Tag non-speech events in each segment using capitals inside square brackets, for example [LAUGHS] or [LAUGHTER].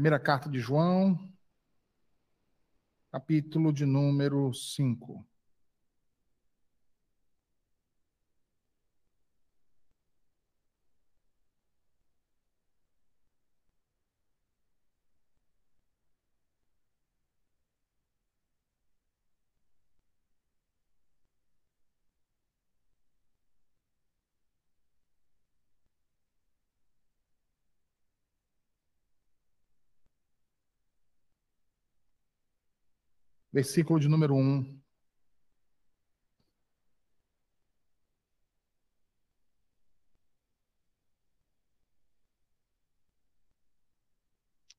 Primeira carta de João, capítulo de número 5. Versículo de número 1.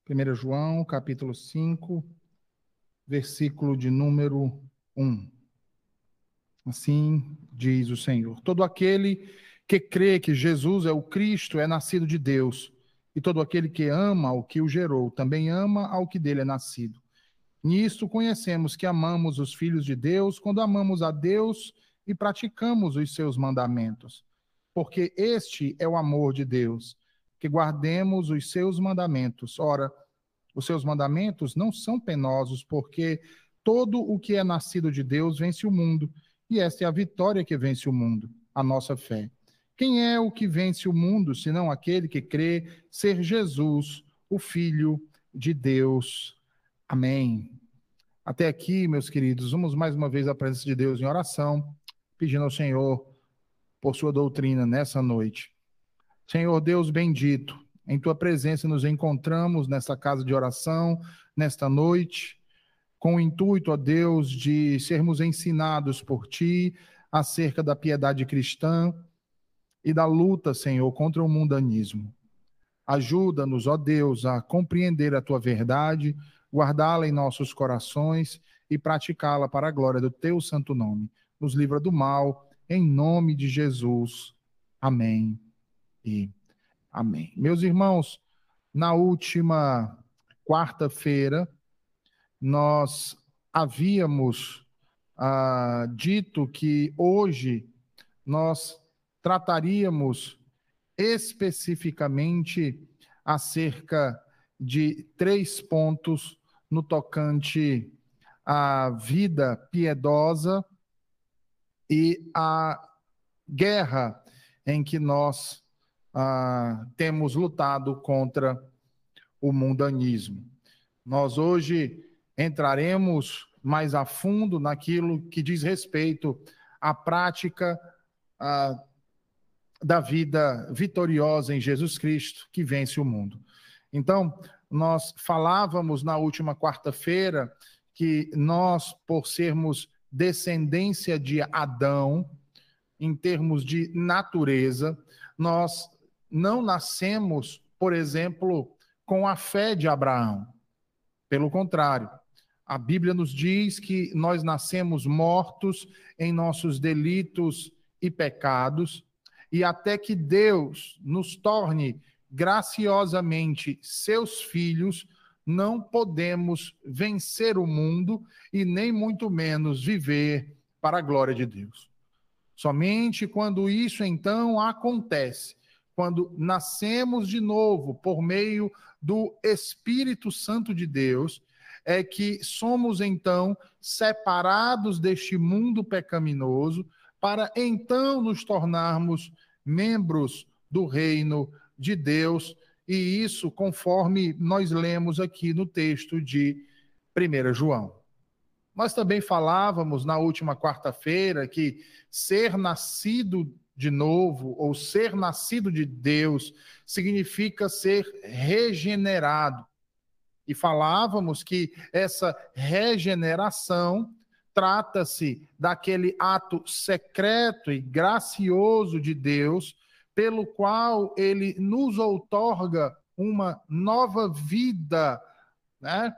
Primeiro João, capítulo 5, versículo de número 1. Assim diz o Senhor: Todo aquele que crê que Jesus é o Cristo é nascido de Deus, e todo aquele que ama o que o gerou também ama ao que dele é nascido. Nisto conhecemos que amamos os filhos de Deus quando amamos a Deus e praticamos os seus mandamentos. Porque este é o amor de Deus, que guardemos os seus mandamentos. Ora, os seus mandamentos não são penosos, porque todo o que é nascido de Deus vence o mundo, e esta é a vitória que vence o mundo, a nossa fé. Quem é o que vence o mundo, senão aquele que crê ser Jesus, o Filho de Deus? Amém. Até aqui, meus queridos, vamos mais uma vez à presença de Deus em oração, pedindo ao Senhor por sua doutrina nessa noite. Senhor Deus bendito, em tua presença nos encontramos nessa casa de oração, nesta noite, com o intuito, ó Deus, de sermos ensinados por ti acerca da piedade cristã e da luta, Senhor, contra o mundanismo. Ajuda-nos, ó Deus, a compreender a tua verdade, guardá-la em nossos corações e praticá-la para a glória do teu santo nome. Nos livra do mal, em nome de Jesus. Amém e amém. Meus irmãos, na última quarta-feira, nós havíamos ah, dito que hoje nós trataríamos especificamente acerca de três pontos no tocante à vida piedosa e à guerra em que nós ah, temos lutado contra o mundanismo. Nós hoje entraremos mais a fundo naquilo que diz respeito à prática ah, da vida vitoriosa em Jesus Cristo que vence o mundo. Então, nós falávamos na última quarta-feira que nós, por sermos descendência de Adão, em termos de natureza, nós não nascemos, por exemplo, com a fé de Abraão. Pelo contrário, a Bíblia nos diz que nós nascemos mortos em nossos delitos e pecados, e até que Deus nos torne graciosamente seus filhos, não podemos vencer o mundo e nem muito menos viver para a glória de Deus. Somente quando isso então acontece, quando nascemos de novo por meio do Espírito Santo de Deus, é que somos então separados deste mundo pecaminoso para então nos tornarmos membros do reino de Deus, e isso conforme nós lemos aqui no texto de 1 João. Nós também falávamos na última quarta-feira que ser nascido de novo, ou ser nascido de Deus, significa ser regenerado. E falávamos que essa regeneração trata-se daquele ato secreto e gracioso de Deus pelo qual ele nos outorga uma nova vida, né?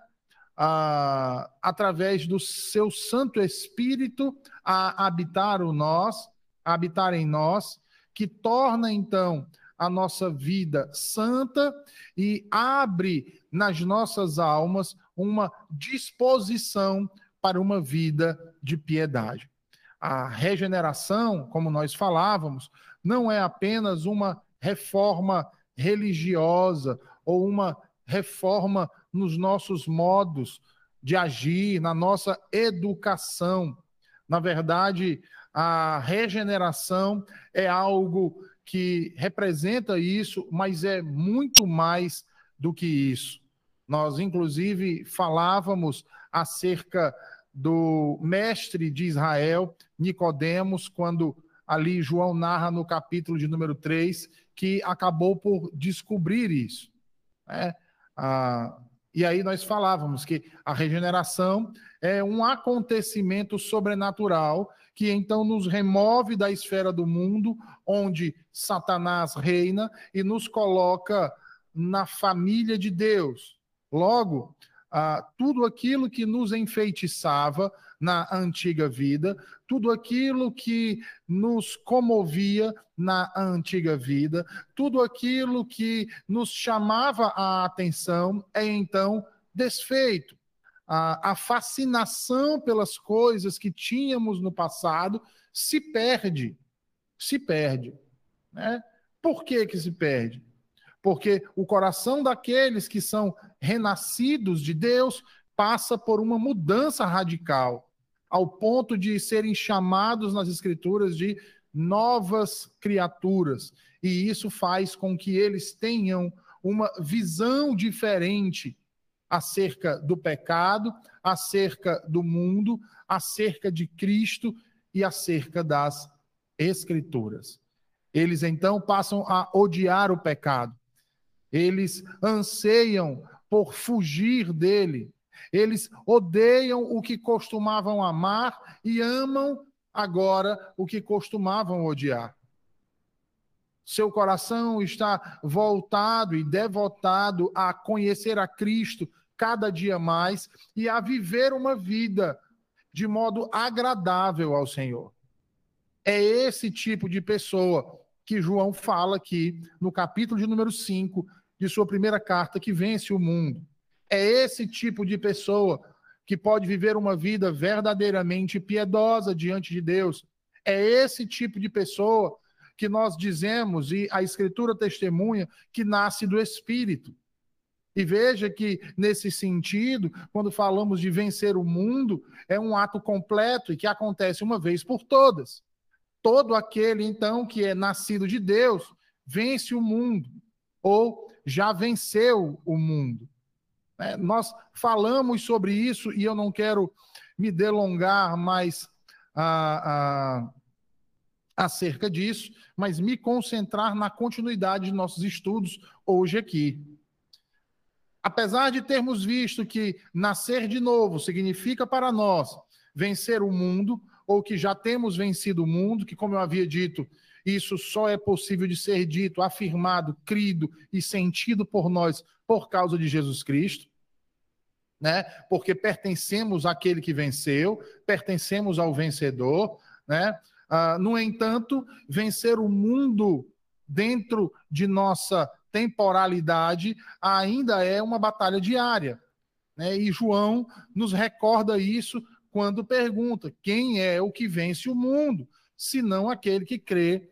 Ah, através do seu Santo Espírito a habitar o nós, a habitar em nós, que torna então a nossa vida santa e abre nas nossas almas uma disposição para uma vida de piedade. A regeneração, como nós falávamos, não é apenas uma reforma religiosa ou uma reforma nos nossos modos de agir, na nossa educação. Na verdade, a regeneração é algo que representa isso, mas é muito mais do que isso. Nós, inclusive, falávamos acerca do mestre de Israel, Nicodemos, quando ali João narra no capítulo de número 3, que acabou por descobrir isso. Né? Ah, e aí nós falávamos que a regeneração é um acontecimento sobrenatural que então nos remove da esfera do mundo, onde Satanás reina, e nos coloca na família de Deus. Logo, ah, tudo aquilo que nos enfeitiçava na antiga vida, tudo aquilo que nos comovia na antiga vida, tudo aquilo que nos chamava a atenção é então desfeito. A, a fascinação pelas coisas que tínhamos no passado se perde. Se perde. Né? Por que, que se perde? Porque o coração daqueles que são renascidos de Deus passa por uma mudança radical ao ponto de serem chamados nas Escrituras de novas criaturas. E isso faz com que eles tenham uma visão diferente acerca do pecado, acerca do mundo, acerca de Cristo e acerca das Escrituras. Eles então passam a odiar o pecado. Eles anseiam por fugir dele. Eles odeiam o que costumavam amar e amam agora o que costumavam odiar. Seu coração está voltado e devotado a conhecer a Cristo cada dia mais e a viver uma vida de modo agradável ao Senhor. É esse tipo de pessoa que João fala aqui no capítulo de número 5 de sua primeira carta, que vence o mundo. É esse tipo de pessoa que pode viver uma vida verdadeiramente piedosa diante de Deus. É esse tipo de pessoa que nós dizemos, e a Escritura testemunha, que nasce do Espírito. E veja que, nesse sentido, quando falamos de vencer o mundo, é um ato completo e que acontece uma vez por todas. Todo aquele, então, que é nascido de Deus, vence o mundo, ou já venceu o mundo. É, nós falamos sobre isso e eu não quero me delongar mais ah, ah, acerca disso, mas me concentrar na continuidade de nossos estudos hoje aqui. Apesar de termos visto que nascer de novo significa para nós vencer o mundo, ou que já temos vencido o mundo, que, como eu havia dito, isso só é possível de ser dito, afirmado, crido e sentido por nós por causa de Jesus Cristo né? Porque pertencemos àquele que venceu, pertencemos ao vencedor, né? Ah, no entanto, vencer o mundo dentro de nossa temporalidade ainda é uma batalha diária. Né? E João nos recorda isso quando pergunta: quem é o que vence o mundo, senão aquele que crê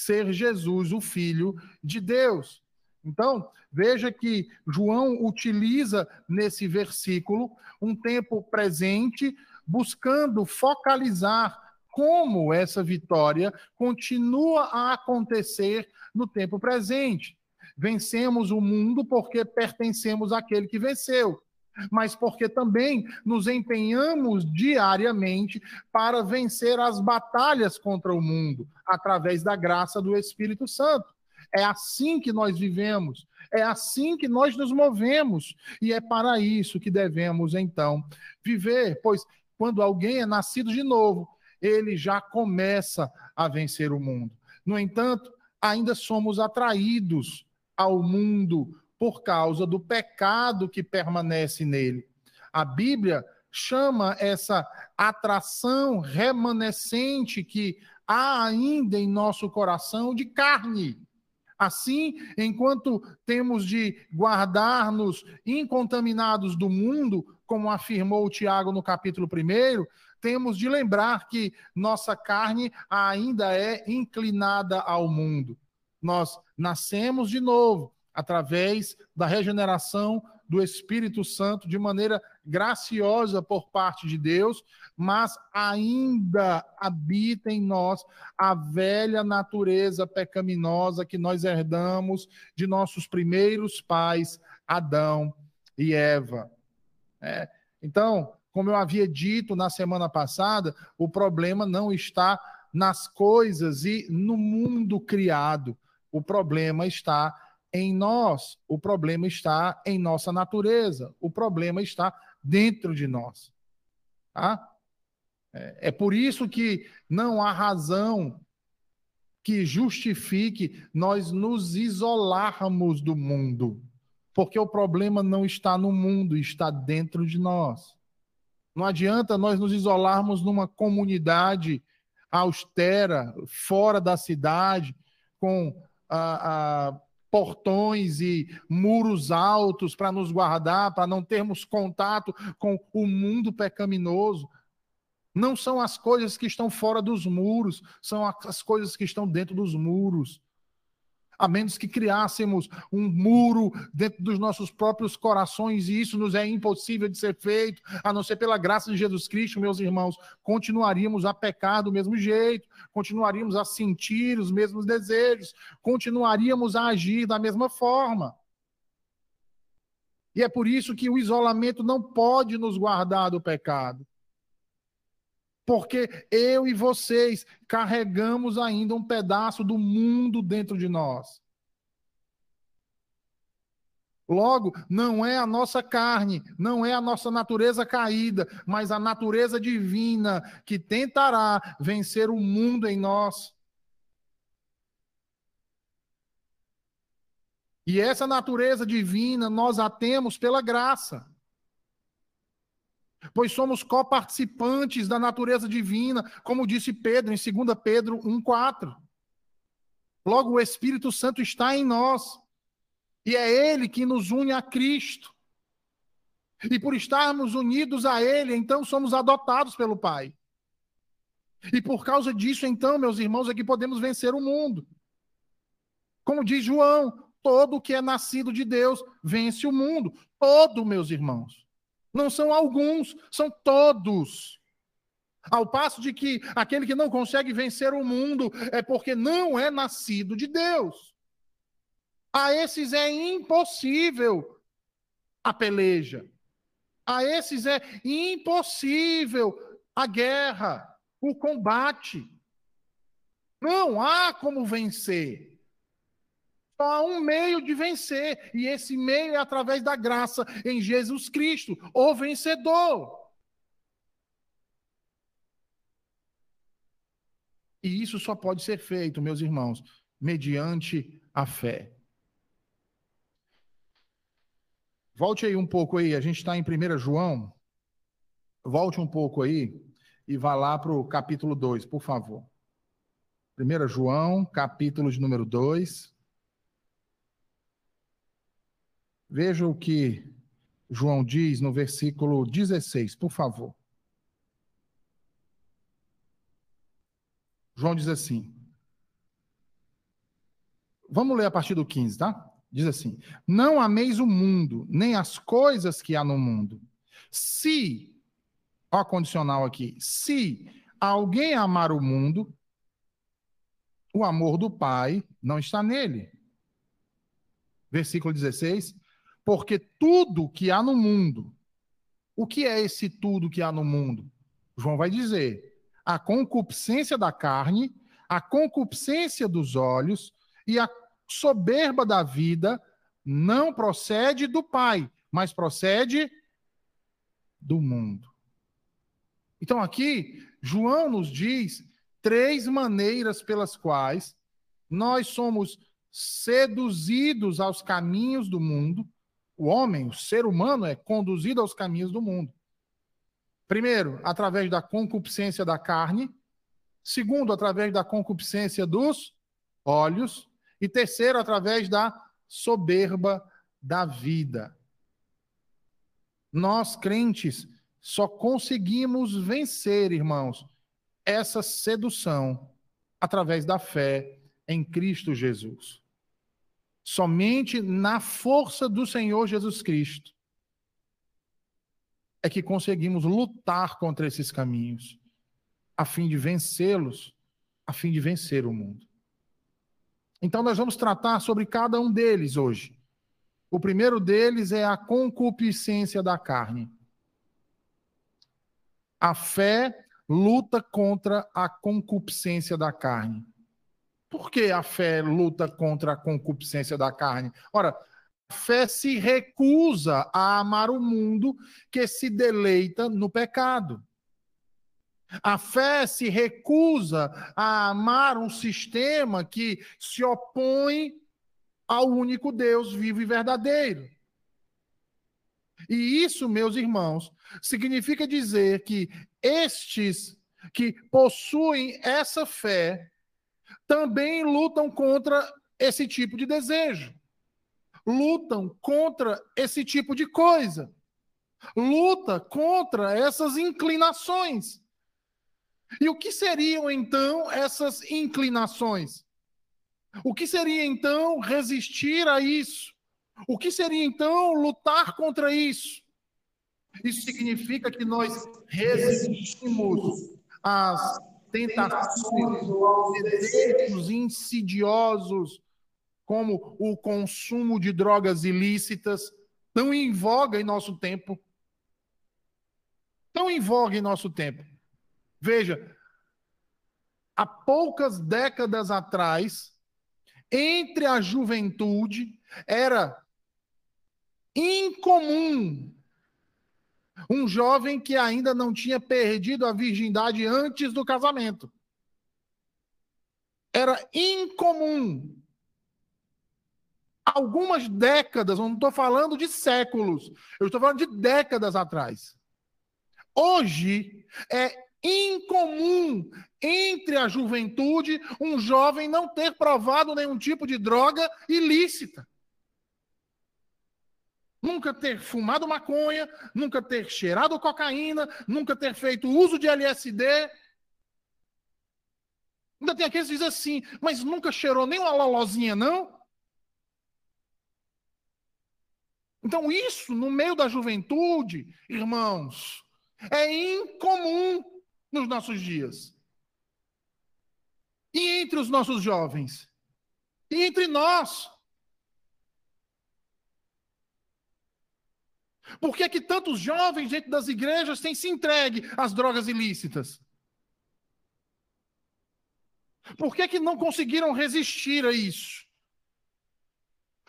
ser Jesus, o Filho de Deus? Então, veja que João utiliza nesse versículo um tempo presente, buscando focalizar como essa vitória continua a acontecer no tempo presente. Vencemos o mundo porque pertencemos àquele que venceu, mas porque também nos empenhamos diariamente para vencer as batalhas contra o mundo, através da graça do Espírito Santo. É assim que nós vivemos, é assim que nós nos movemos, e é para isso que devemos então viver, pois quando alguém é nascido de novo, ele já começa a vencer o mundo. No entanto, ainda somos atraídos ao mundo por causa do pecado que permanece nele. A Bíblia chama essa atração remanescente que há ainda em nosso coração de carne. Assim, enquanto temos de guardar-nos incontaminados do mundo, como afirmou Tiago no capítulo 1, temos de lembrar que nossa carne ainda é inclinada ao mundo. Nós nascemos de novo, através da regeneração do Espírito Santo de maneira graciosa por parte de Deus, mas ainda habita em nós a velha natureza pecaminosa que nós herdamos de nossos primeiros pais, Adão e Eva. É. Então, como eu havia dito na semana passada, o problema não está nas coisas e no mundo criado. O problema está em nós, o problema está em nossa natureza, o problema está dentro de nós. Tá? É, é por isso que não há razão que justifique nós nos isolarmos do mundo, porque o problema não está no mundo, está dentro de nós. Não adianta nós nos isolarmos numa comunidade austera, fora da cidade, com a, a portões e muros altos para nos guardar, para não termos contato com o mundo pecaminoso. Não são as coisas que estão fora dos muros, são as coisas que estão dentro dos muros a menos que criássemos um muro dentro dos nossos próprios corações, e isso nos é impossível de ser feito, a não ser pela graça de Jesus Cristo, meus irmãos, continuaríamos a pecar do mesmo jeito, continuaríamos a sentir os mesmos desejos, continuaríamos a agir da mesma forma. E é por isso que o isolamento não pode nos guardar do pecado porque eu e vocês carregamos ainda um pedaço do mundo dentro de nós. Logo, não é a nossa carne, não é a nossa natureza caída, mas a natureza divina que tentará vencer o mundo em nós. E essa natureza divina nós a temos pela graça pois somos coparticipantes da natureza divina, como disse Pedro em 2 Pedro 1,4. Logo, o Espírito Santo está em nós, e é Ele que nos une a Cristo. E por estarmos unidos a Ele, então somos adotados pelo Pai. E por causa disso, então, meus irmãos, é que podemos vencer o mundo. Como diz João, todo que é nascido de Deus vence o mundo. Todo, meus irmãos. Não são alguns, são todos. Ao passo de que aquele que não consegue vencer o mundo é porque não é nascido de Deus. A esses é impossível a peleja. A esses é impossível a guerra, o combate. Não há como vencer. Há um meio de vencer, e esse meio é através da graça em Jesus Cristo, o vencedor. E isso só pode ser feito, meus irmãos, mediante a fé. Volte aí um pouco aí, a gente está em 1 João. Volte um pouco aí e vá lá para o capítulo 2, por favor. 1 João, capítulo de número 2. Veja o que João diz no versículo 16, por favor. João diz assim. Vamos ler a partir do 15, tá? Diz assim: Não ameis o mundo, nem as coisas que há no mundo. Se, ó, condicional aqui, se alguém amar o mundo, o amor do Pai não está nele. Versículo 16: porque tudo que há no mundo, o que é esse tudo que há no mundo? João vai dizer: a concupiscência da carne, a concupiscência dos olhos e a soberba da vida não procede do Pai, mas procede do mundo. Então aqui, João nos diz três maneiras pelas quais nós somos seduzidos aos caminhos do mundo o homem, o ser humano, é conduzido aos caminhos do mundo. Primeiro, através da concupiscência da carne. Segundo, através da concupiscência dos olhos. E terceiro, através da soberba da vida. Nós, crentes, só conseguimos vencer, irmãos, essa sedução através da fé em Cristo Jesus. Somente na força do Senhor Jesus Cristo é que conseguimos lutar contra esses caminhos, a fim de vencê-los, a fim de vencer o mundo. Então, nós vamos tratar sobre cada um deles hoje. O primeiro deles é a concupiscência da carne. A fé luta contra a concupiscência da carne. Por que a fé luta contra a concupiscência da carne? Ora, a fé se recusa a amar o mundo que se deleita no pecado. A fé se recusa a amar um sistema que se opõe ao único Deus vivo e verdadeiro. E isso, meus irmãos, significa dizer que estes que possuem essa fé também lutam contra esse tipo de desejo lutam contra esse tipo de coisa. Luta contra essas inclinações. E o que seriam então essas inclinações? O que seria então resistir a isso? O que seria então lutar contra isso? Isso significa que nós resistimos às tentações desejos insidiosos como o consumo de drogas ilícitas, tão em voga em nosso tempo. Tão em voga em nosso tempo. Veja, há poucas décadas atrás, entre a juventude, era incomum um jovem que ainda não tinha perdido a virgindade antes do casamento. Era incomum algumas décadas, não estou falando de séculos, eu estou falando de décadas atrás. Hoje é incomum entre a juventude um jovem não ter provado nenhum tipo de droga ilícita. Nunca ter fumado maconha, nunca ter cheirado cocaína, nunca ter feito uso de LSD. Ainda tem aqueles que dizem assim, mas nunca cheirou nem uma lolozinha, não? Então, isso no meio da juventude, irmãos, é incomum nos nossos dias. E entre os nossos jovens. E entre nós. Por que, que tantos jovens dentro das igrejas têm se entregue às drogas ilícitas? Por que, que não conseguiram resistir a isso?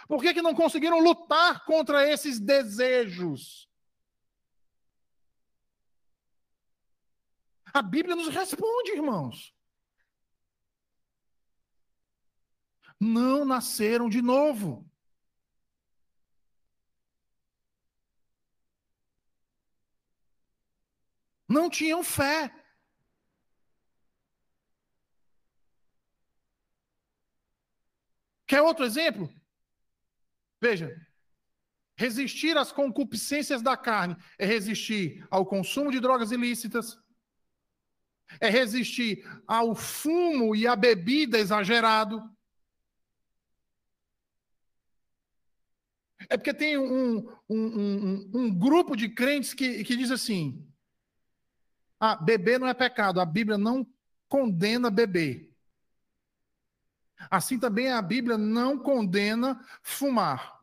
Por que, que não conseguiram lutar contra esses desejos? A Bíblia nos responde, irmãos. Não nasceram de novo. Não tinham fé. Quer outro exemplo? Veja, resistir às concupiscências da carne é resistir ao consumo de drogas ilícitas, é resistir ao fumo e à bebida exagerado. É porque tem um, um, um, um grupo de crentes que, que diz assim: ah, beber não é pecado, a Bíblia não condena beber. Assim também a Bíblia não condena fumar.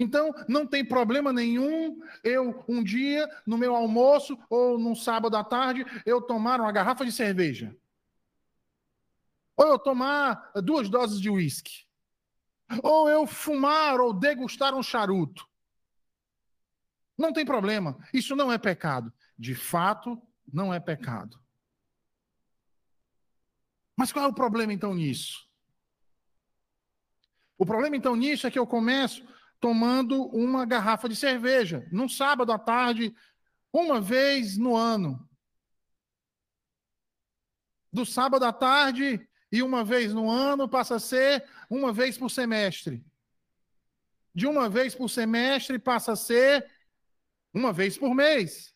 Então, não tem problema nenhum eu, um dia, no meu almoço ou num sábado à tarde, eu tomar uma garrafa de cerveja. Ou eu tomar duas doses de uísque. Ou eu fumar ou degustar um charuto. Não tem problema. Isso não é pecado. De fato, não é pecado. Mas qual é o problema então nisso? O problema então nisso é que eu começo tomando uma garrafa de cerveja, num sábado à tarde, uma vez no ano. Do sábado à tarde e uma vez no ano passa a ser uma vez por semestre. De uma vez por semestre passa a ser uma vez por mês.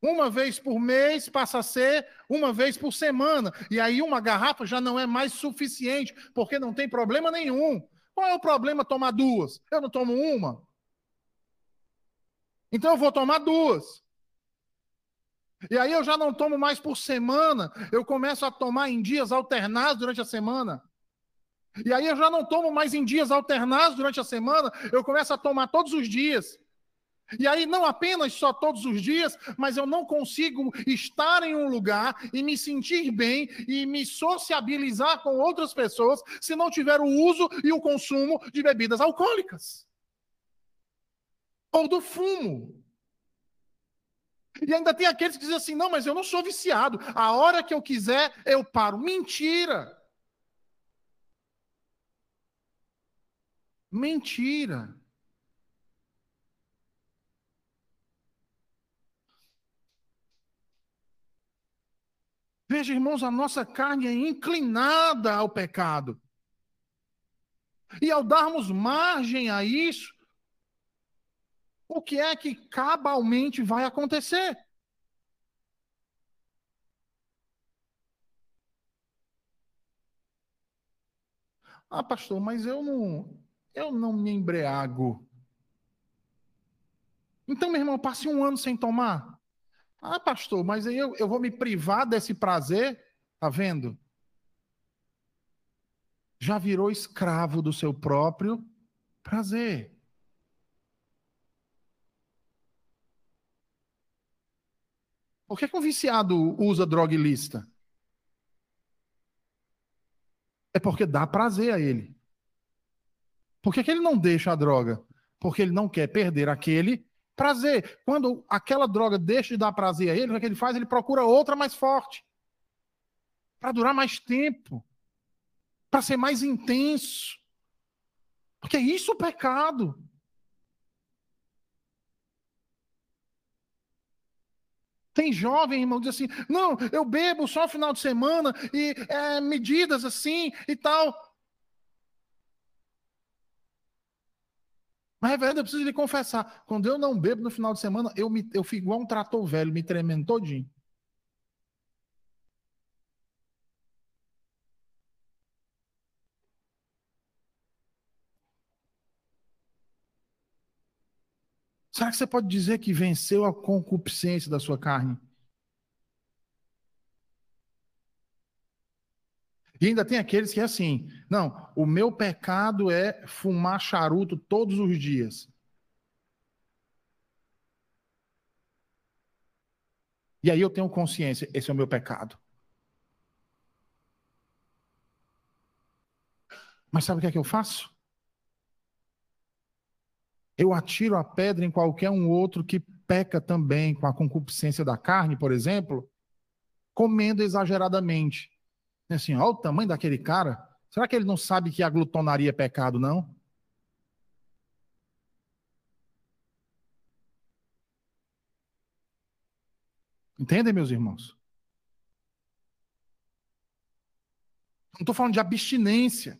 Uma vez por mês passa a ser uma vez por semana. E aí uma garrafa já não é mais suficiente, porque não tem problema nenhum. Qual é o problema tomar duas? Eu não tomo uma. Então eu vou tomar duas. E aí eu já não tomo mais por semana, eu começo a tomar em dias alternados durante a semana. E aí eu já não tomo mais em dias alternados durante a semana, eu começo a tomar todos os dias. E aí, não apenas só todos os dias, mas eu não consigo estar em um lugar e me sentir bem e me sociabilizar com outras pessoas se não tiver o uso e o consumo de bebidas alcoólicas ou do fumo. E ainda tem aqueles que dizem assim: não, mas eu não sou viciado. A hora que eu quiser, eu paro. Mentira! Mentira! Veja, irmãos, a nossa carne é inclinada ao pecado. E ao darmos margem a isso, o que é que cabalmente vai acontecer? Ah, pastor, mas eu não, eu não me embriago. Então, meu irmão, passe um ano sem tomar. Ah, pastor, mas aí eu, eu vou me privar desse prazer? Tá vendo? Já virou escravo do seu próprio prazer. Por que, que um viciado usa droga ilícita? É porque dá prazer a ele. Por que, que ele não deixa a droga? Porque ele não quer perder aquele prazer. Quando aquela droga deixa de dar prazer a ele, o que, é que ele faz? Ele procura outra mais forte. Para durar mais tempo. Para ser mais intenso. Porque é isso o pecado. Tem jovem, irmão, diz assim: não, eu bebo só final de semana e é, medidas assim e tal. Mas é verdade, eu preciso lhe confessar: quando eu não bebo no final de semana, eu, me, eu fico igual um trator velho, me tremendo todinho. Será que você pode dizer que venceu a concupiscência da sua carne? E ainda tem aqueles que é assim: não, o meu pecado é fumar charuto todos os dias. E aí eu tenho consciência, esse é o meu pecado. Mas sabe o que é que eu faço? eu atiro a pedra em qualquer um outro que peca também com a concupiscência da carne, por exemplo, comendo exageradamente. Assim, olha o tamanho daquele cara. Será que ele não sabe que a glutonaria é pecado, não? Entendem, meus irmãos? Não estou falando de abstinência.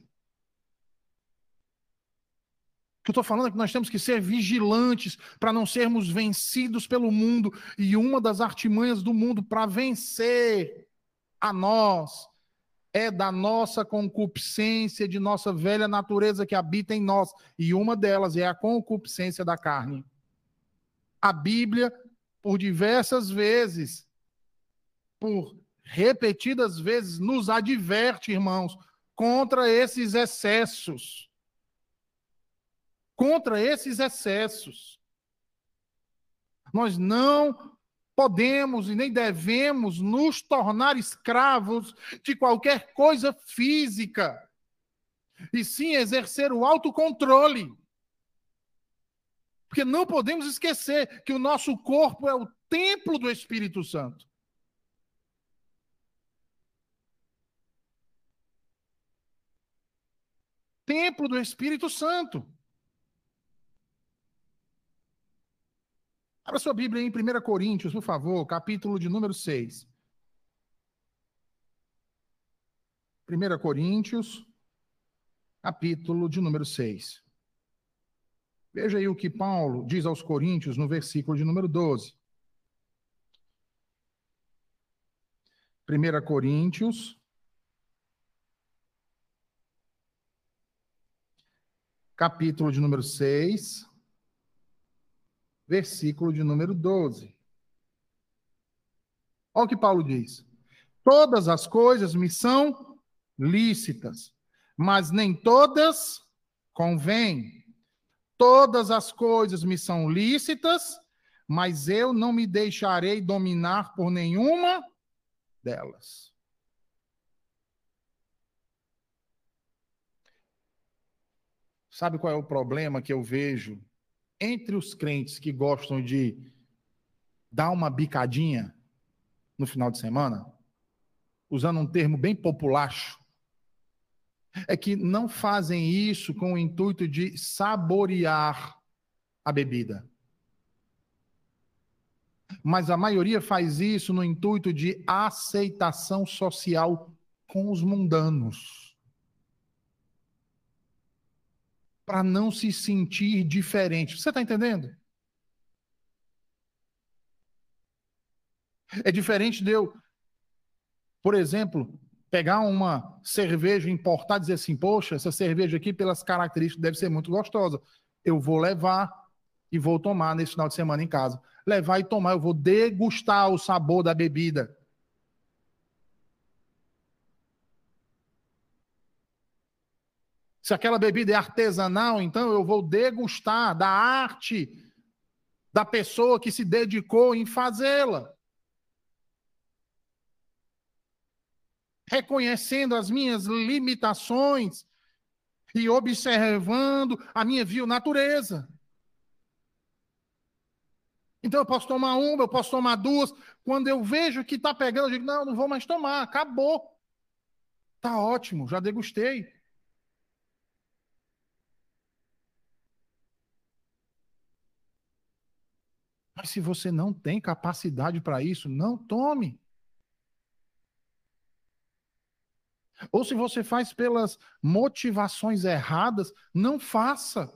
O que eu estou falando é que nós temos que ser vigilantes para não sermos vencidos pelo mundo. E uma das artimanhas do mundo para vencer a nós é da nossa concupiscência, de nossa velha natureza que habita em nós. E uma delas é a concupiscência da carne. A Bíblia, por diversas vezes, por repetidas vezes, nos adverte, irmãos, contra esses excessos contra esses excessos. Nós não podemos e nem devemos nos tornar escravos de qualquer coisa física, e sim exercer o autocontrole. Porque não podemos esquecer que o nosso corpo é o templo do Espírito Santo. Templo do Espírito Santo. Abra sua Bíblia em 1 Coríntios, por favor, capítulo de número 6. 1 Coríntios, capítulo de número 6. Veja aí o que Paulo diz aos Coríntios no versículo de número 12. 1 Coríntios, capítulo de número 6, versículo de número 12. Olha o que Paulo diz: Todas as coisas me são lícitas, mas nem todas convêm. Todas as coisas me são lícitas, mas eu não me deixarei dominar por nenhuma delas. Sabe qual é o problema que eu vejo entre os crentes que gostam de dar uma bicadinha no final de semana? Usando um termo bem populacho, é que não fazem isso com o intuito de saborear a bebida. Mas a maioria faz isso no intuito de aceitação social com os mundanos. Para não se sentir diferente. Você está entendendo? É diferente de eu, por exemplo, pegar uma cerveja importada e dizer assim: poxa, essa cerveja aqui, pelas características, deve ser muito gostosa. Eu vou levar e vou tomar nesse final de semana em casa. Levar e tomar, eu vou degustar o sabor da bebida. Se aquela bebida é artesanal, então eu vou degustar da arte da pessoa que se dedicou em fazê-la. reconhecendo as minhas limitações e observando a minha vil natureza. Então eu posso tomar uma, eu posso tomar duas. Quando eu vejo que está pegando, eu digo: não, não vou mais tomar, acabou. Está ótimo, já degustei. Mas se você não tem capacidade para isso, não tome. Ou se você faz pelas motivações erradas, não faça.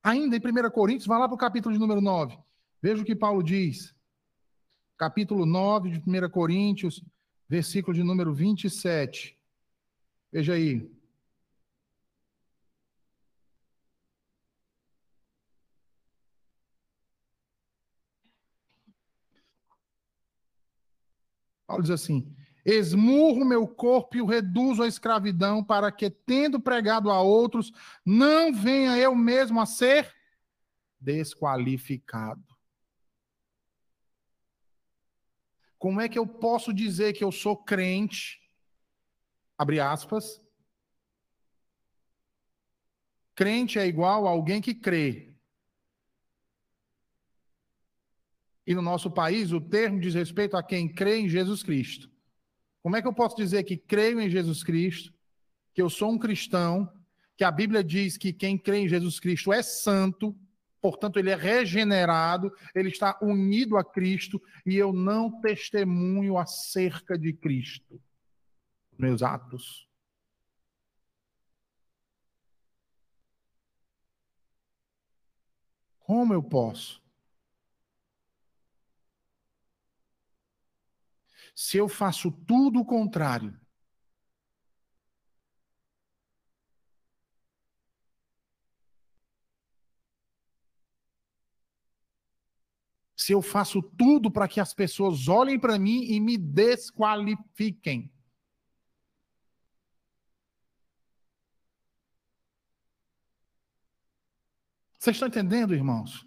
Ainda em 1 Coríntios, vá lá para o capítulo de número 9. Veja o que Paulo diz. Capítulo 9 de 1 Coríntios, versículo de número 27. Veja aí. Paulo diz assim: esmurro meu corpo e o reduzo à escravidão, para que, tendo pregado a outros, não venha eu mesmo a ser desqualificado. Como é que eu posso dizer que eu sou crente? Abre aspas. Crente é igual a alguém que crê. E no nosso país, o termo diz respeito a quem crê em Jesus Cristo. Como é que eu posso dizer que creio em Jesus Cristo, que eu sou um cristão, que a Bíblia diz que quem crê em Jesus Cristo é santo, portanto, ele é regenerado, ele está unido a Cristo, e eu não testemunho acerca de Cristo? Meus atos. Como eu posso? Se eu faço tudo o contrário, se eu faço tudo para que as pessoas olhem para mim e me desqualifiquem. Vocês estão entendendo, irmãos?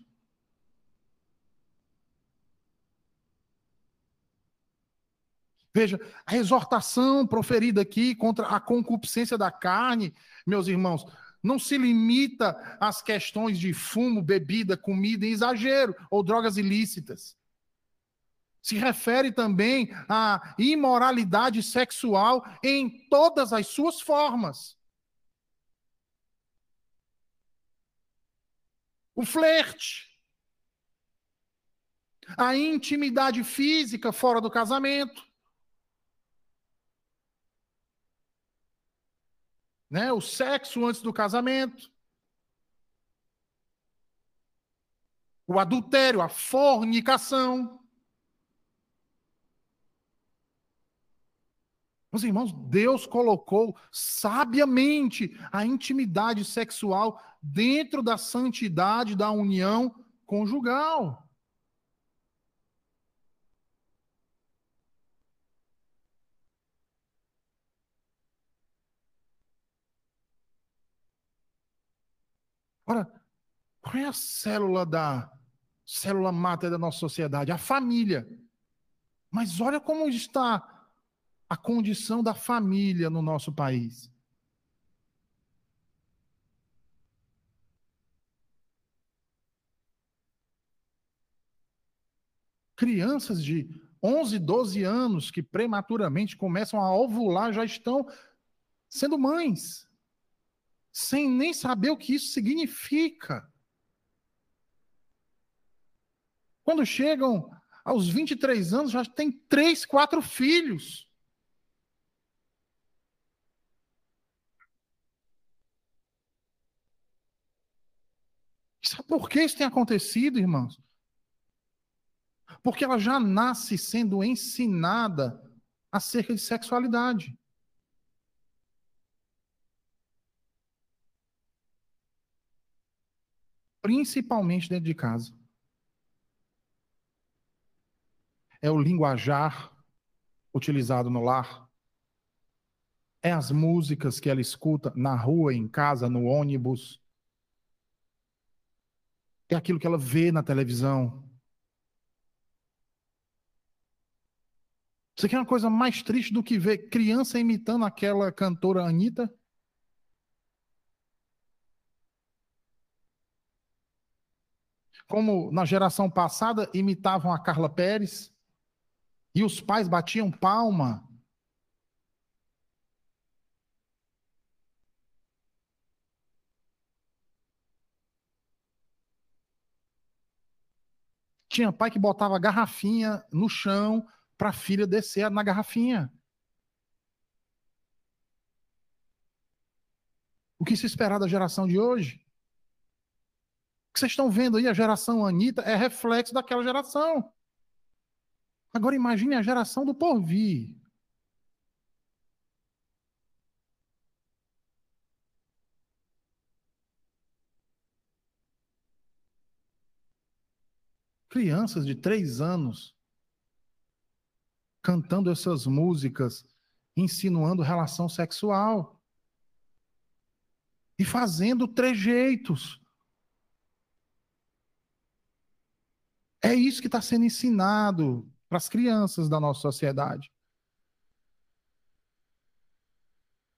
Veja, a exortação proferida aqui contra a concupiscência da carne, meus irmãos, não se limita às questões de fumo, bebida, comida em exagero ou drogas ilícitas. Se refere também à imoralidade sexual em todas as suas formas. O flerte, a intimidade física fora do casamento, né? O sexo antes do casamento. o adultério, a fornicação. Meus irmãos, Deus colocou sabiamente a intimidade sexual dentro da santidade da união conjugal. Ora, qual é a célula da célula mata da nossa sociedade? A família. Mas olha como está a condição da família no nosso país. Crianças de 11, 12 anos que prematuramente começam a ovular já estão sendo mães, sem nem saber o que isso significa. Quando chegam aos 23 anos, já têm três, quatro filhos. Sabe por que isso tem acontecido, irmãos? Porque ela já nasce sendo ensinada acerca de sexualidade. Principalmente dentro de casa. É o linguajar utilizado no lar. É as músicas que ela escuta na rua, em casa, no ônibus é aquilo que ela vê na televisão. Você quer uma coisa mais triste do que ver criança imitando aquela cantora Anitta? Como na geração passada imitavam a Carla Pérez e os pais batiam palma Tinha pai que botava garrafinha no chão para a filha descer na garrafinha. O que se esperar da geração de hoje? Que vocês estão vendo aí, a geração Anitta, é reflexo daquela geração. Agora imagine a geração do porvir. crianças de três anos cantando essas músicas, insinuando relação sexual e fazendo trejeitos. É isso que está sendo ensinado para as crianças da nossa sociedade.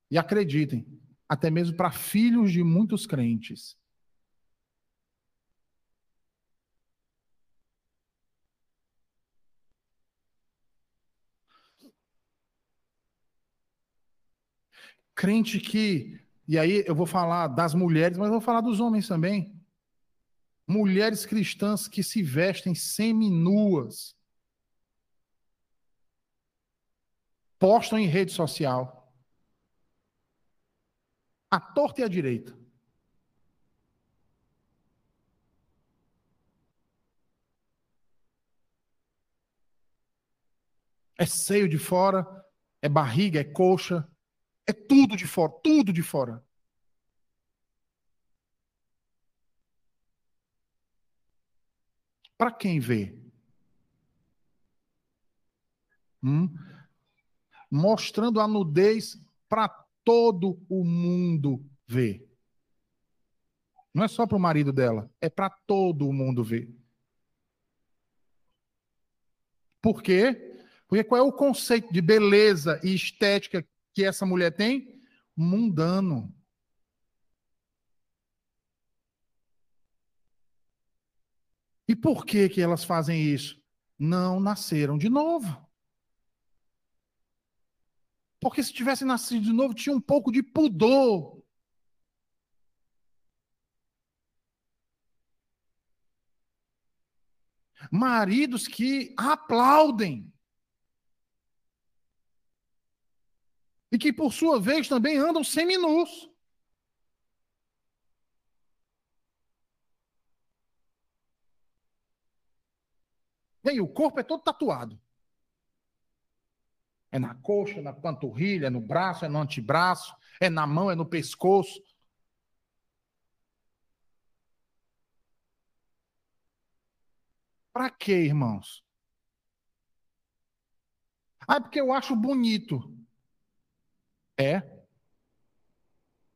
E acreditem, até mesmo para filhos de muitos crentes. Crente que, e aí eu vou falar das mulheres, mas vou falar dos homens também. Mulheres cristãs que se vestem semi-nuas, postam em rede social, a torta e a direita. É seio de fora, é barriga, é coxa, é tudo de fora, tudo de fora. Para quem vê? Hum? Mostrando a nudez para todo o mundo ver. Não é só para o marido dela, é para todo o mundo ver. Por quê? Porque qual é o conceito de beleza e estética que essa mulher tem? Mundano. E por que que elas fazem isso? Não nasceram de novo. Porque se tivessem nascido de novo, tinha um pouco de pudor. Maridos que aplaudem. e que, por sua vez, também andam seminus. Bem, o corpo é todo tatuado. É na coxa, na panturrilha, é no braço, é no antebraço, é na mão, é no pescoço. Para quê, irmãos? Ah, é porque eu acho bonito. É?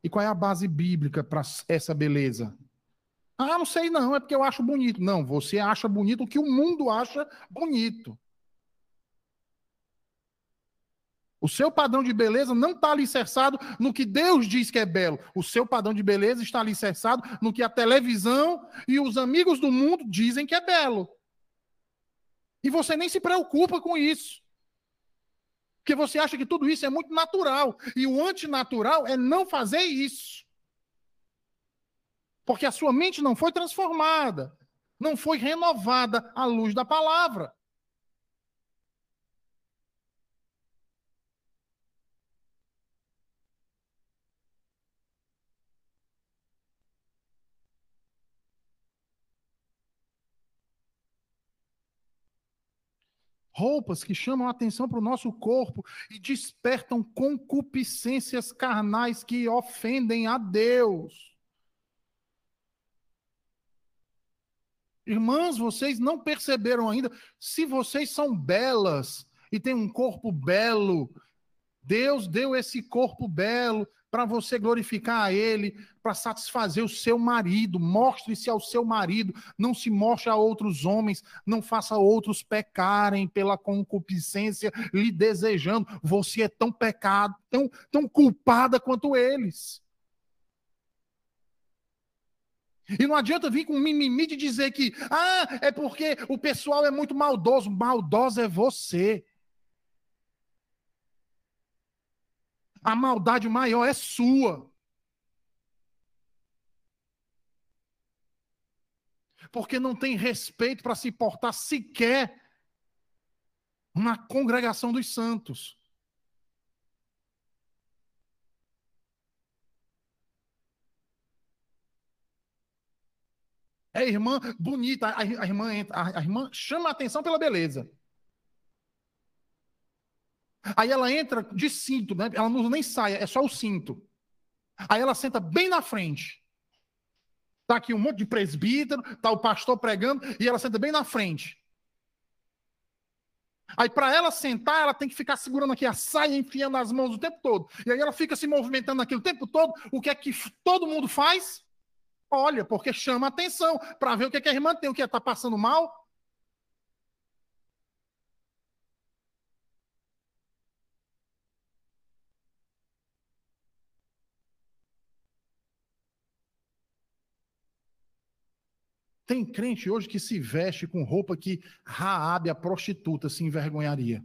E qual é a base bíblica para essa beleza? Ah, não sei não, é porque eu acho bonito. Não, você acha bonito o que o mundo acha bonito. O seu padrão de beleza não está alicerçado no que Deus diz que é belo. O seu padrão de beleza está alicerçado no que a televisão e os amigos do mundo dizem que é belo. E você nem se preocupa com isso. Porque você acha que tudo isso é muito natural. E o antinatural é não fazer isso. Porque a sua mente não foi transformada, não foi renovada à luz da palavra. roupas que chamam a atenção para o nosso corpo e despertam concupiscências carnais que ofendem a Deus. Irmãs, vocês não perceberam ainda? Se vocês são belas e têm um corpo belo, Deus deu esse corpo belo para você glorificar a Ele, para satisfazer o seu marido. Mostre-se ao seu marido, não se mostre a outros homens, não faça outros pecarem pela concupiscência, lhe desejando. Você é tão pecado, tão, tão culpada quanto eles. E não adianta vir com mimimi de dizer que, ah, é porque o pessoal é muito maldoso. Maldosa é você. A maldade maior é sua. Porque não tem respeito para se portar sequer na congregação dos santos. É irmã bonita, a, a irmã, a, a irmã chama a atenção pela beleza. Aí ela entra de cinto, né? ela não usa nem saia, é só o cinto. Aí ela senta bem na frente. Está aqui um monte de presbítero, está o pastor pregando, e ela senta bem na frente. Aí, para ela sentar, ela tem que ficar segurando aqui a saia, enfiando as mãos o tempo todo. E aí ela fica se movimentando aqui o tempo todo. O que é que todo mundo faz? Olha, porque chama atenção para ver o que, é que a irmã tem, o que está passando mal. Tem crente hoje que se veste com roupa que Raabe, a prostituta, se envergonharia.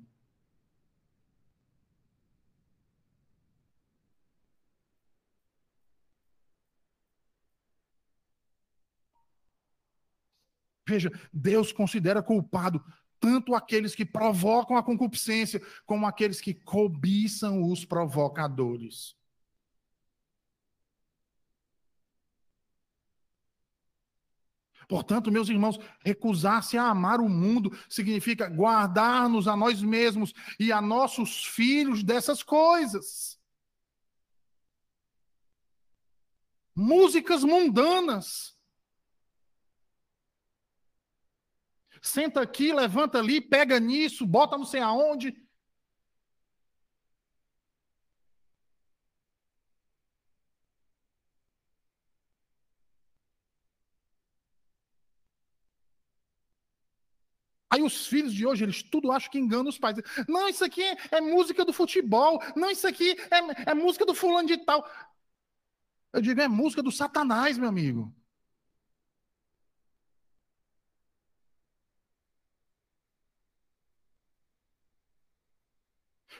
Veja, Deus considera culpado tanto aqueles que provocam a concupiscência, como aqueles que cobiçam os provocadores. Portanto, meus irmãos, recusar-se a amar o mundo significa guardar-nos a nós mesmos e a nossos filhos dessas coisas. Músicas mundanas. Senta aqui, levanta ali, pega nisso, bota não sei aonde. Aí os filhos de hoje, eles tudo acham que enganam os pais. Não, isso aqui é, é música do futebol. Não, isso aqui é, é música do fulano de tal. Eu digo, é música do satanás, meu amigo.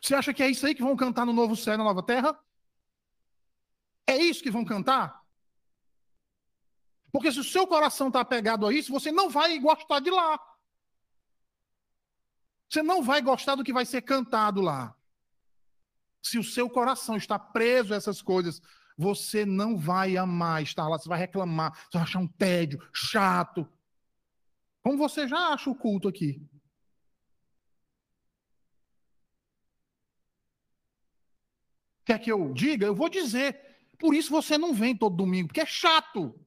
Você acha que é isso aí que vão cantar no novo céu na nova terra? É isso que vão cantar? Porque se o seu coração está apegado a isso, você não vai gostar de lá. Você não vai gostar do que vai ser cantado lá. Se o seu coração está preso a essas coisas, você não vai amar estar lá, você vai reclamar, você vai achar um tédio, chato. Como você já acha o culto aqui. Quer que eu diga? Eu vou dizer. Por isso você não vem todo domingo, porque é chato.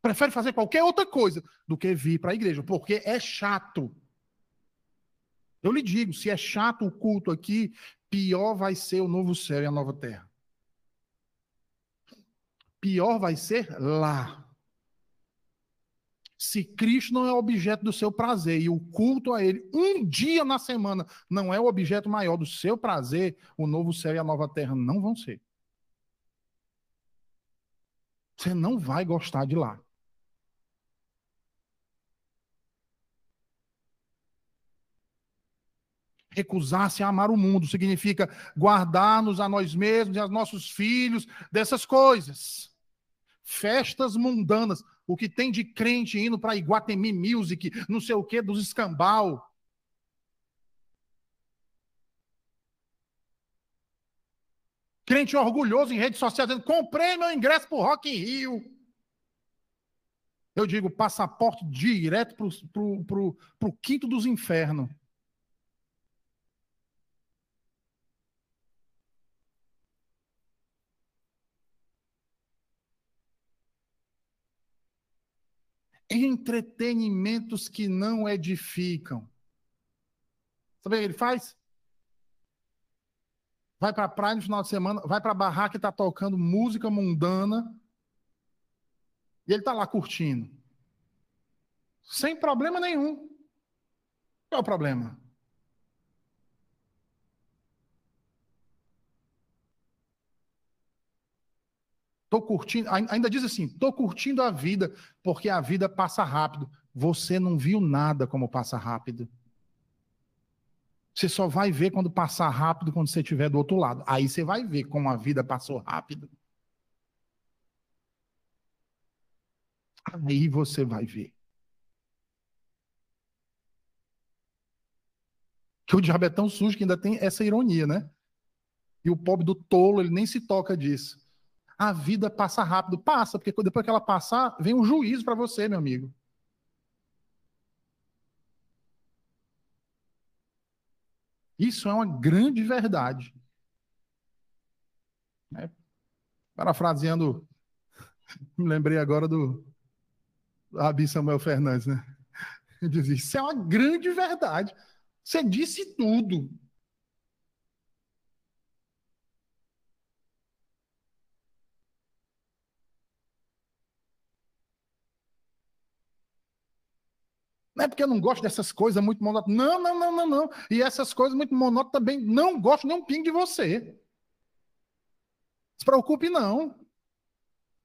Prefere fazer qualquer outra coisa do que vir para a igreja, porque é chato. Eu lhe digo, se é chato o culto aqui, pior vai ser o novo céu e a nova terra. Pior vai ser lá. Se Cristo não é objeto do seu prazer e o culto a Ele um dia na semana não é o objeto maior do seu prazer, o novo céu e a nova terra não vão ser. Você não vai gostar de lá. Recusar-se a amar o mundo significa guardar-nos a nós mesmos e aos nossos filhos dessas coisas. Festas mundanas. O que tem de crente indo para Iguatemi Music, não sei o que, dos escambau. Crente orgulhoso em redes sociais dizendo: comprei meu ingresso para o Rock in Rio. Eu digo passaporte direto para o quinto dos infernos. Entretenimentos que não edificam. Sabe o que ele faz? Vai para a praia no final de semana, vai para a barraca e está tocando música mundana. E ele está lá curtindo. Sem problema nenhum. Qual é o problema? Tô curtindo, ainda diz assim, tô curtindo a vida, porque a vida passa rápido. Você não viu nada como passa rápido. Você só vai ver quando passar rápido quando você estiver do outro lado. Aí você vai ver como a vida passou rápido. Aí você vai ver. Que o diabo é tão sujo que ainda tem essa ironia, né? E o pobre do tolo, ele nem se toca disso a vida passa rápido. Passa, porque depois que ela passar, vem um juízo para você, meu amigo. Isso é uma grande verdade. É, parafraseando, [LAUGHS] me lembrei agora do Abi Samuel Fernandes, né? Ele diz, isso é uma grande verdade. Você disse tudo. Não é porque eu não gosto dessas coisas muito monótonas. Não, não, não, não, não. E essas coisas muito monótonas também não gosto nem um pingo de você. Se preocupe, não.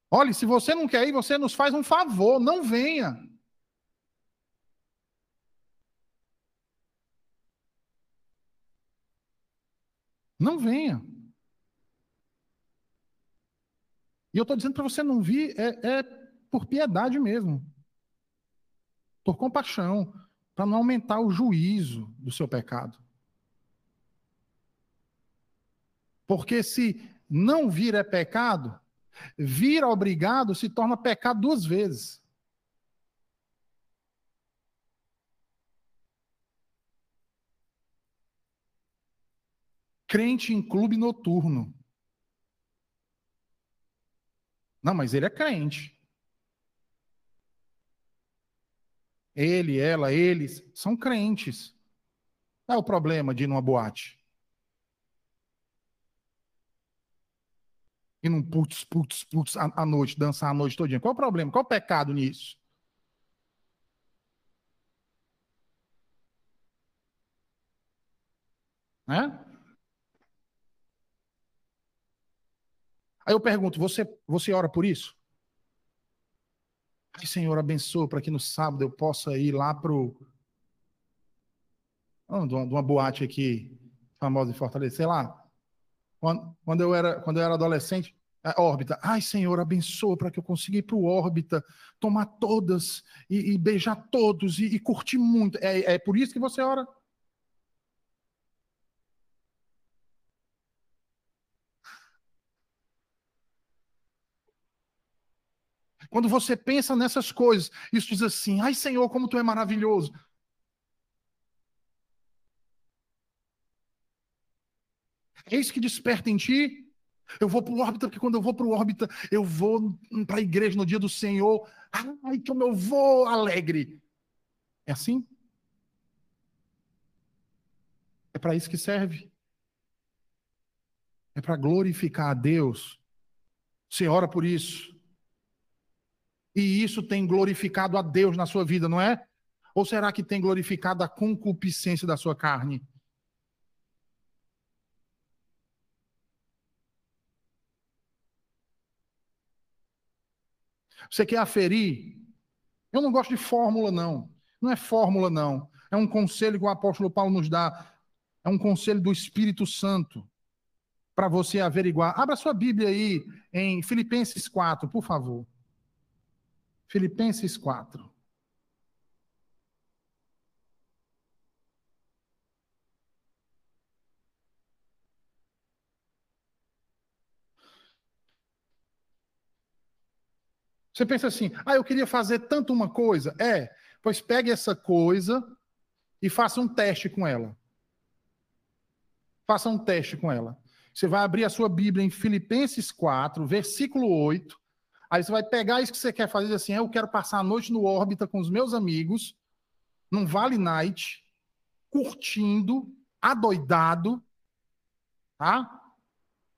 Olhe, se você não quer ir, você nos faz um favor, não venha. Não venha. E eu estou dizendo para você não vir, é, é por piedade mesmo por compaixão, para não aumentar o juízo do seu pecado. Porque se não vir é pecado, vir obrigado se torna pecado duas vezes. Crente em clube noturno. Não, mas ele é crente. Ele, ela, eles são crentes. Qual é o problema de ir numa boate? E num putz, putz, putz à noite, dançar a noite todinha. Qual é o problema? Qual o pecado nisso? Né? Aí eu pergunto, você, você ora por isso? Ai, Senhor, abençoa para que no sábado eu possa ir lá para o. Oh, de, uma, boate aqui, famosa em Fortaleza, sei lá. Quando, quando, eu, era, quando eu era adolescente, a órbita. Ai, Senhor, abençoa para que eu consiga ir para o órbita, tomar todas e, e beijar todos e, e, curtir muito. É, é por isso que você ora? Quando você pensa nessas coisas, isso diz assim: ai Senhor, como tu é maravilhoso. É isso que desperta em ti? Eu vou para o órbita, porque quando eu vou para o órbita, eu vou para a igreja no dia do Senhor. Ai, como eu vou alegre. É assim? É para isso que serve. É para glorificar a Deus. Você ora por isso. E isso tem glorificado a Deus na sua vida, não é? Ou será que tem glorificado a concupiscência da sua carne? Você quer aferir? Eu não gosto de fórmula, não. Não é fórmula, não. É um conselho que o apóstolo Paulo nos dá. É um conselho do Espírito Santo para você averiguar. Abra sua Bíblia aí em Filipenses 4, por favor. Filipenses 4. Você pensa assim, ah, eu queria fazer tanto uma coisa. É, pois pegue essa coisa e faça um teste com ela. Faça um teste com ela. Você vai abrir a sua Bíblia em Filipenses 4, versículo 8. Aí você vai pegar isso que você quer fazer assim, eu quero passar a noite no órbita com os meus amigos, num Vale Night, curtindo, adoidado, tá?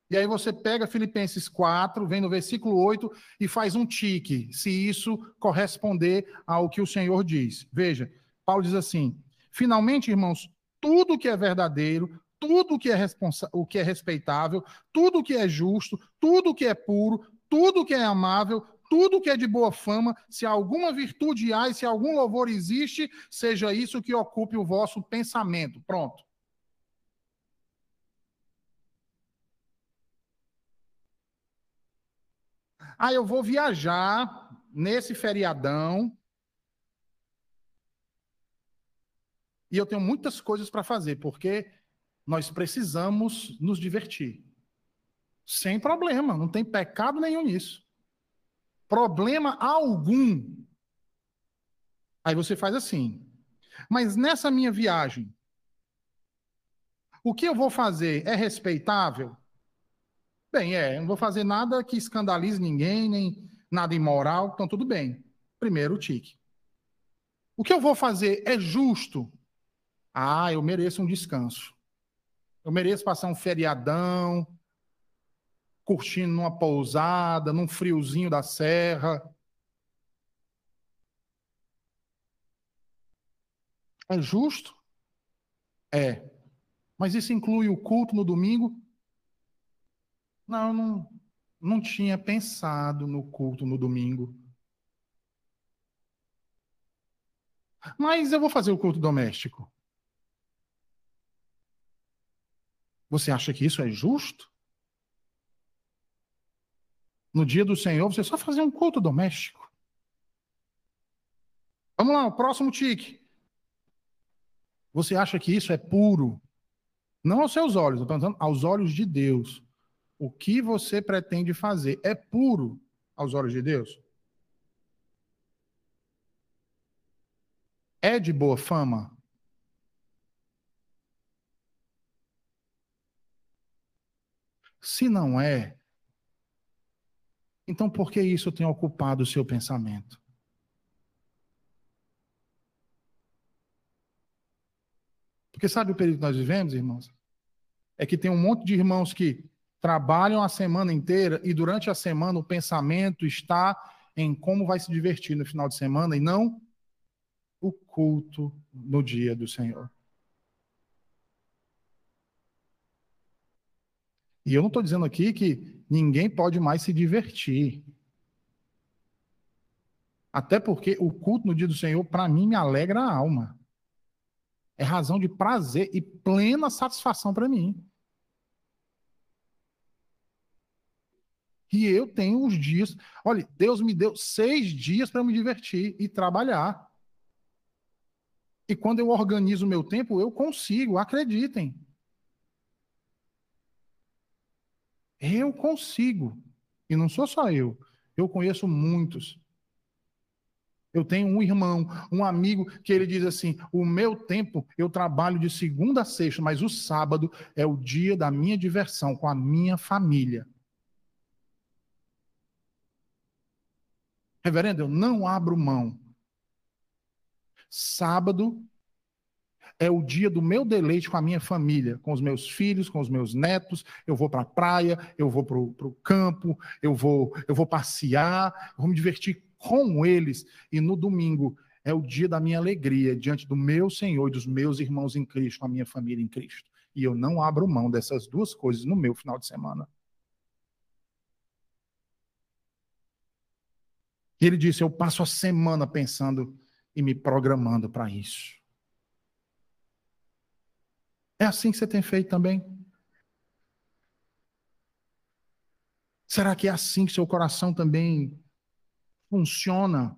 E aí você pega Filipenses 4, vem no versículo 8 e faz um tique, se isso corresponder ao que o Senhor diz. Veja, Paulo diz assim: finalmente, irmãos, tudo que é verdadeiro, tudo que é, o que é respeitável, tudo que é justo, tudo que é puro, tudo que é amável, tudo que é de boa fama, se alguma virtude há e se algum louvor existe, seja isso que ocupe o vosso pensamento. Pronto. Ah, eu vou viajar nesse feriadão. E eu tenho muitas coisas para fazer, porque nós precisamos nos divertir. Sem problema, não tem pecado nenhum nisso. Problema algum. Aí você faz assim. Mas nessa minha viagem, o que eu vou fazer é respeitável? Bem, é, não vou fazer nada que escandalize ninguém, nem nada imoral, então tudo bem. Primeiro tique. O que eu vou fazer é justo? Ah, eu mereço um descanso. Eu mereço passar um feriadão, curtindo numa pousada, num friozinho da serra. É justo? É. Mas isso inclui o culto no domingo? Não, não, não tinha pensado no culto no domingo. Mas eu vou fazer o culto doméstico. Você acha que isso é justo? No dia do Senhor, você só fazer um culto doméstico. Vamos lá, o próximo tique. Você acha que isso é puro? Não aos seus olhos, estou aos olhos de Deus o que você pretende fazer é puro aos olhos de Deus? É de boa fama? Se não é, então por que isso tem ocupado o seu pensamento? Porque sabe o período que nós vivemos, irmãos? É que tem um monte de irmãos que trabalham a semana inteira e durante a semana o pensamento está em como vai se divertir no final de semana e não o culto no dia do Senhor. E eu não estou dizendo aqui que ninguém pode mais se divertir. Até porque o culto no dia do Senhor, para mim, me alegra a alma. É razão de prazer e plena satisfação para mim. E eu tenho os dias. Olha, Deus me deu seis dias para me divertir e trabalhar. E quando eu organizo o meu tempo, eu consigo, acreditem. Eu consigo. E não sou só eu. Eu conheço muitos. Eu tenho um irmão, um amigo, que ele diz assim: o meu tempo eu trabalho de segunda a sexta, mas o sábado é o dia da minha diversão com a minha família. Reverendo, eu não abro mão. Sábado é o dia do meu deleite com a minha família, com os meus filhos, com os meus netos. Eu vou para a praia, eu vou para o campo, eu vou, eu vou passear, eu vou me divertir com eles. E no domingo é o dia da minha alegria diante do meu Senhor e dos meus irmãos em Cristo, a minha família em Cristo. E eu não abro mão dessas duas coisas no meu final de semana. Ele disse: Eu passo a semana pensando e me programando para isso. É assim que você tem feito também? Será que é assim que seu coração também funciona.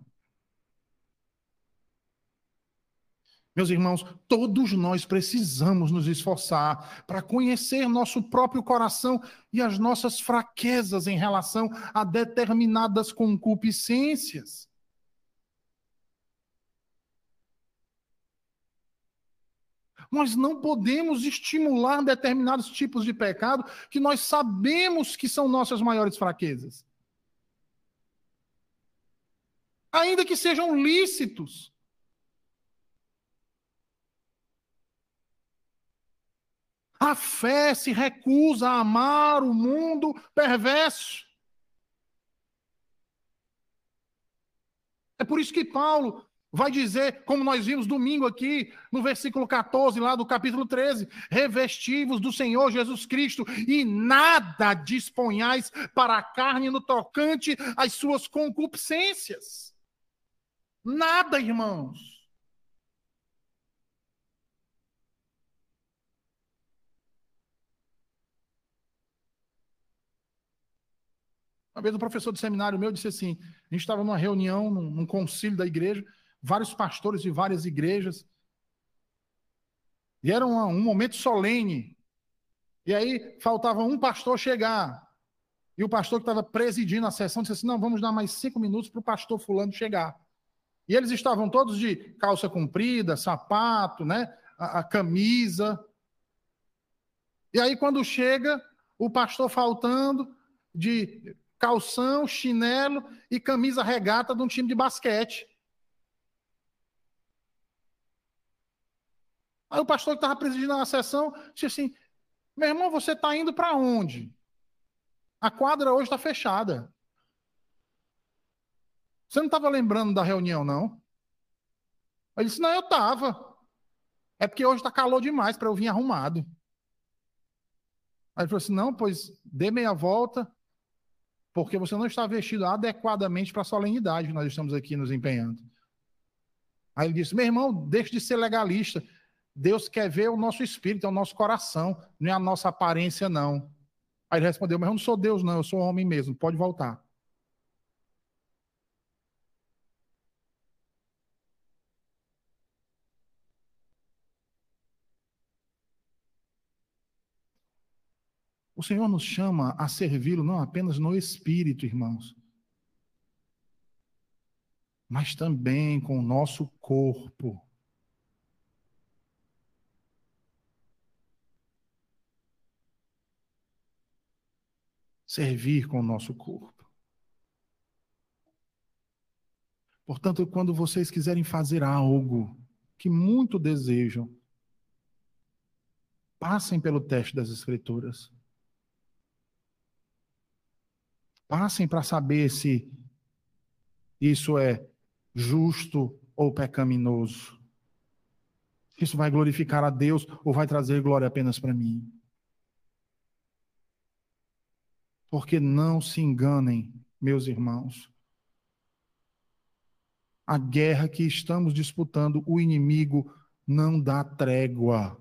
Meus irmãos, todos nós precisamos nos esforçar para conhecer nosso próprio coração e as nossas fraquezas em relação a determinadas concupiscências. Nós não podemos estimular determinados tipos de pecado que nós sabemos que são nossas maiores fraquezas. ainda que sejam lícitos. A fé se recusa a amar o mundo perverso. É por isso que Paulo vai dizer, como nós vimos domingo aqui, no versículo 14, lá do capítulo 13: revestivos do Senhor Jesus Cristo e nada disponhais para a carne no tocante às suas concupiscências. Nada, irmãos. Uma vez um professor de seminário meu disse assim: a gente estava numa reunião, num, num concílio da igreja, vários pastores de várias igrejas, e era um, um momento solene. E aí faltava um pastor chegar. E o pastor que estava presidindo a sessão disse assim: não, vamos dar mais cinco minutos para o pastor fulano chegar. E eles estavam todos de calça comprida, sapato, né? A, a, camisa. E aí, quando chega, o pastor faltando de calção, chinelo e camisa regata de um time de basquete. Aí o pastor que estava presidindo a sessão disse assim: Meu irmão, você está indo para onde? A quadra hoje está fechada. Você não estava lembrando da reunião, não? Ele disse: Não, eu estava. É porque hoje está calor demais para eu vir arrumado. Aí ele falou assim: Não, pois dê meia volta, porque você não está vestido adequadamente para a solenidade que nós estamos aqui nos empenhando. Aí ele disse: Meu irmão, deixe de ser legalista. Deus quer ver o nosso espírito, é o nosso coração, não é a nossa aparência, não. Aí ele respondeu: Mas eu não sou Deus, não, eu sou homem mesmo, pode voltar. O Senhor nos chama a servi-lo não apenas no espírito, irmãos, mas também com o nosso corpo. Servir com o nosso corpo. Portanto, quando vocês quiserem fazer algo que muito desejam, passem pelo teste das Escrituras. Passem para saber se isso é justo ou pecaminoso. Isso vai glorificar a Deus ou vai trazer glória apenas para mim. Porque não se enganem, meus irmãos. A guerra que estamos disputando, o inimigo não dá trégua.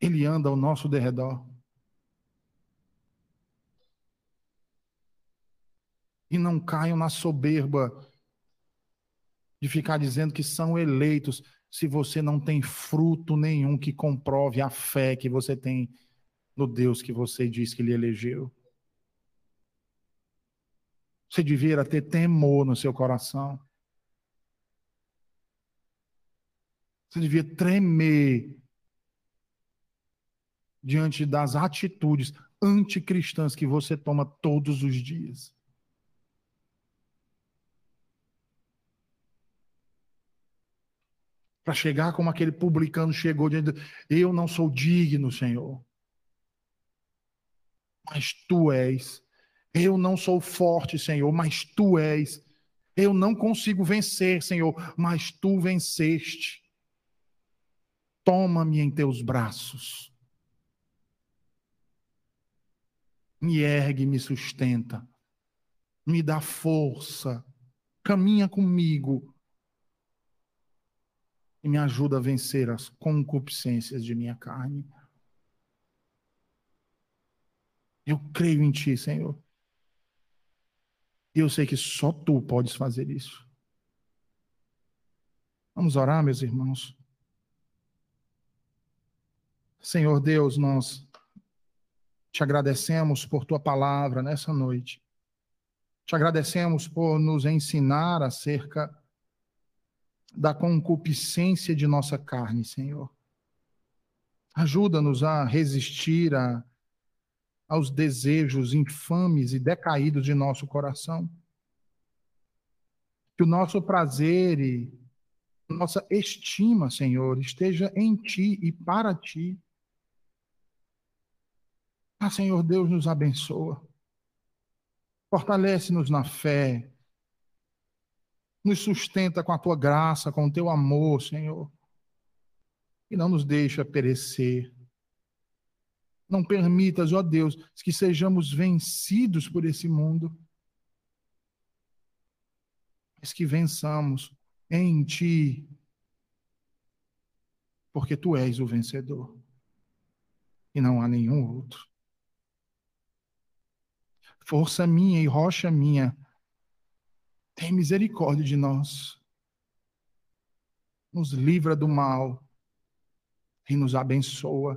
Ele anda ao nosso derredor. e não caiam na soberba de ficar dizendo que são eleitos se você não tem fruto nenhum que comprove a fé que você tem no Deus que você diz que lhe elegeu. Você devia ter temor no seu coração. Você devia tremer diante das atitudes anticristãs que você toma todos os dias. Para chegar como aquele publicano chegou de eu não sou digno, Senhor. Mas tu és. Eu não sou forte, Senhor, mas tu és. Eu não consigo vencer, Senhor, mas tu venceste. Toma-me em teus braços. Me ergue, me sustenta. Me dá força. Caminha comigo. E me ajuda a vencer as concupiscências de minha carne. Eu creio em Ti, Senhor. E eu sei que só Tu podes fazer isso. Vamos orar, meus irmãos. Senhor Deus, nós te agradecemos por tua palavra nessa noite. Te agradecemos por nos ensinar acerca da concupiscência de nossa carne, Senhor. Ajuda-nos a resistir a, aos desejos infames e decaídos de nosso coração. Que o nosso prazer e nossa estima, Senhor, esteja em Ti e para Ti. Ah, Senhor Deus, nos abençoa. Fortalece-nos na fé. Nos sustenta com a tua graça, com o teu amor, Senhor. E não nos deixa perecer. Não permitas, ó Deus, que sejamos vencidos por esse mundo. Mas que vençamos em Ti. Porque Tu és o vencedor. E não há nenhum outro força minha e rocha minha, tem misericórdia de nós. Nos livra do mal e nos abençoa.